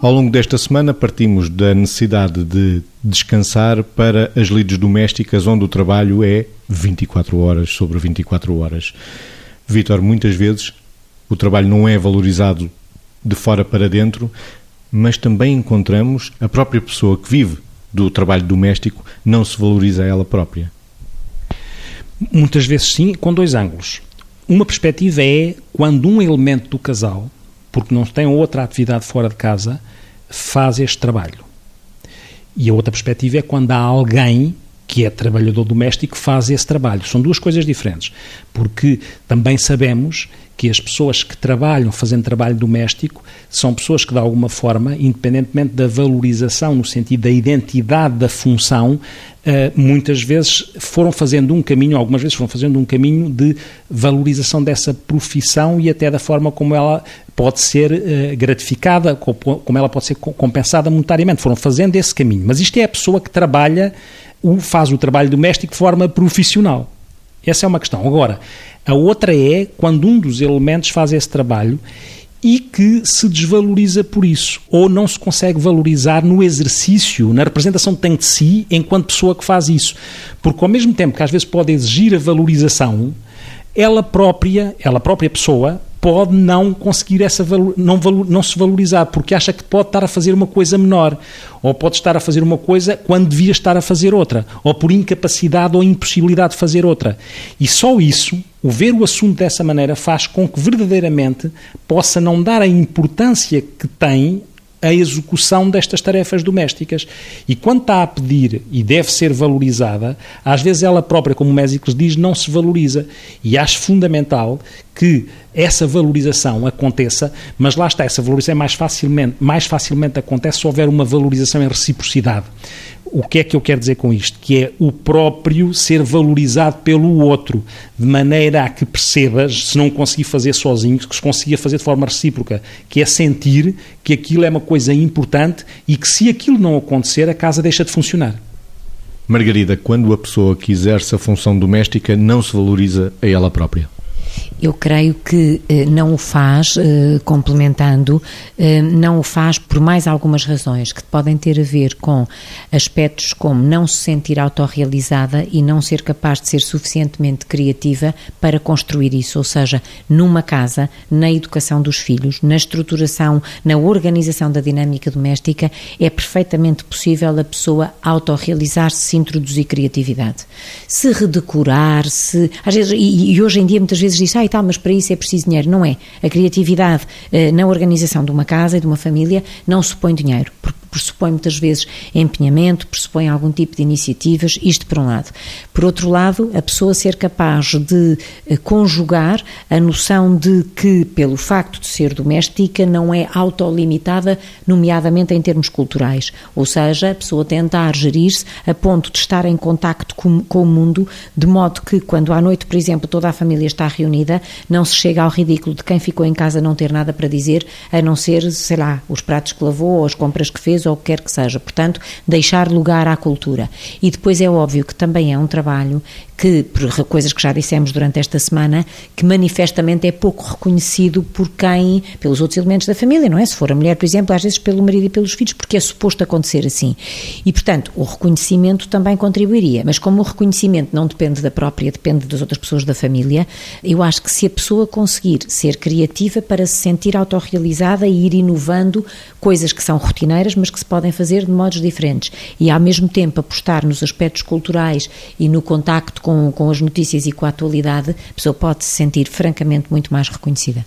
Ao longo desta semana partimos da necessidade de descansar para as lides domésticas onde o trabalho é 24 horas sobre 24 horas. Vítor, muitas vezes o trabalho não é valorizado de fora para dentro, mas também encontramos a própria pessoa que vive do trabalho doméstico não se valoriza ela própria. Muitas vezes sim, com dois ângulos. Uma perspectiva é quando um elemento do casal, porque não tem outra atividade fora de casa, faz este trabalho. E a outra perspectiva é quando há alguém que é trabalhador doméstico faz esse trabalho. São duas coisas diferentes, porque também sabemos que as pessoas que trabalham fazendo trabalho doméstico são pessoas que, de alguma forma, independentemente da valorização, no sentido da identidade da função, eh, muitas vezes foram fazendo um caminho, algumas vezes foram fazendo um caminho de valorização dessa profissão e até da forma como ela pode ser eh, gratificada, como ela pode ser compensada monetariamente. Foram fazendo esse caminho. Mas isto é a pessoa que trabalha, faz o trabalho doméstico de forma profissional. Essa é uma questão. Agora, a outra é quando um dos elementos faz esse trabalho e que se desvaloriza por isso, ou não se consegue valorizar no exercício, na representação que tem de si enquanto pessoa que faz isso. Porque ao mesmo tempo que às vezes pode exigir a valorização, ela própria, ela própria pessoa, pode não conseguir essa não, não se valorizar porque acha que pode estar a fazer uma coisa menor ou pode estar a fazer uma coisa quando devia estar a fazer outra ou por incapacidade ou impossibilidade de fazer outra. E só isso o ver o assunto dessa maneira faz com que verdadeiramente possa não dar a importância que tem a execução destas tarefas domésticas. E quando está a pedir e deve ser valorizada, às vezes ela própria, como o Mésicles diz, não se valoriza. E acho fundamental que essa valorização aconteça, mas lá está, essa valorização é mais facilmente, mais facilmente acontece se houver uma valorização em reciprocidade. O que é que eu quero dizer com isto? Que é o próprio ser valorizado pelo outro, de maneira a que percebas, se não conseguir fazer sozinho, que se consiga fazer de forma recíproca, que é sentir que aquilo é uma coisa importante e que se aquilo não acontecer, a casa deixa de funcionar. Margarida, quando a pessoa que exerce a função doméstica não se valoriza a ela própria? Eu creio que eh, não o faz, eh, complementando, eh, não o faz por mais algumas razões que podem ter a ver com aspectos como não se sentir autorrealizada e não ser capaz de ser suficientemente criativa para construir isso, ou seja, numa casa, na educação dos filhos, na estruturação, na organização da dinâmica doméstica, é perfeitamente possível a pessoa autorrealizar-se, se introduzir criatividade. Se redecorar, se. Às vezes, e, e hoje em dia muitas vezes diz, ah, e tal, mas para isso é preciso dinheiro. Não é. A criatividade eh, na organização de uma casa e de uma família não supõe dinheiro, porque pressupõe muitas vezes empenhamento, pressupõe algum tipo de iniciativas, isto por um lado. Por outro lado, a pessoa ser capaz de eh, conjugar a noção de que, pelo facto de ser doméstica, não é autolimitada, nomeadamente em termos culturais. Ou seja, a pessoa tentar gerir-se a ponto de estar em contacto com, com o mundo, de modo que, quando à noite, por exemplo, toda a família está reunida, não se chega ao ridículo de quem ficou em casa não ter nada para dizer, a não ser, sei lá, os pratos que lavou ou as compras que fez ou o que quer que seja. Portanto, deixar lugar à cultura. E depois é óbvio que também é um trabalho que, por coisas que já dissemos durante esta semana, que manifestamente é pouco reconhecido por quem, pelos outros elementos da família, não é? Se for a mulher, por exemplo, às vezes pelo marido e pelos filhos, porque é suposto acontecer assim. E, portanto, o reconhecimento também contribuiria. Mas como o reconhecimento não depende da própria, depende das outras pessoas da família, eu acho que se a pessoa conseguir ser criativa para se sentir autorrealizada e ir inovando coisas que são rotineiras, mas que se podem fazer de modos diferentes, e ao mesmo tempo apostar nos aspectos culturais e no contacto com, com as notícias e com a atualidade, a pessoa pode se sentir francamente muito mais reconhecida.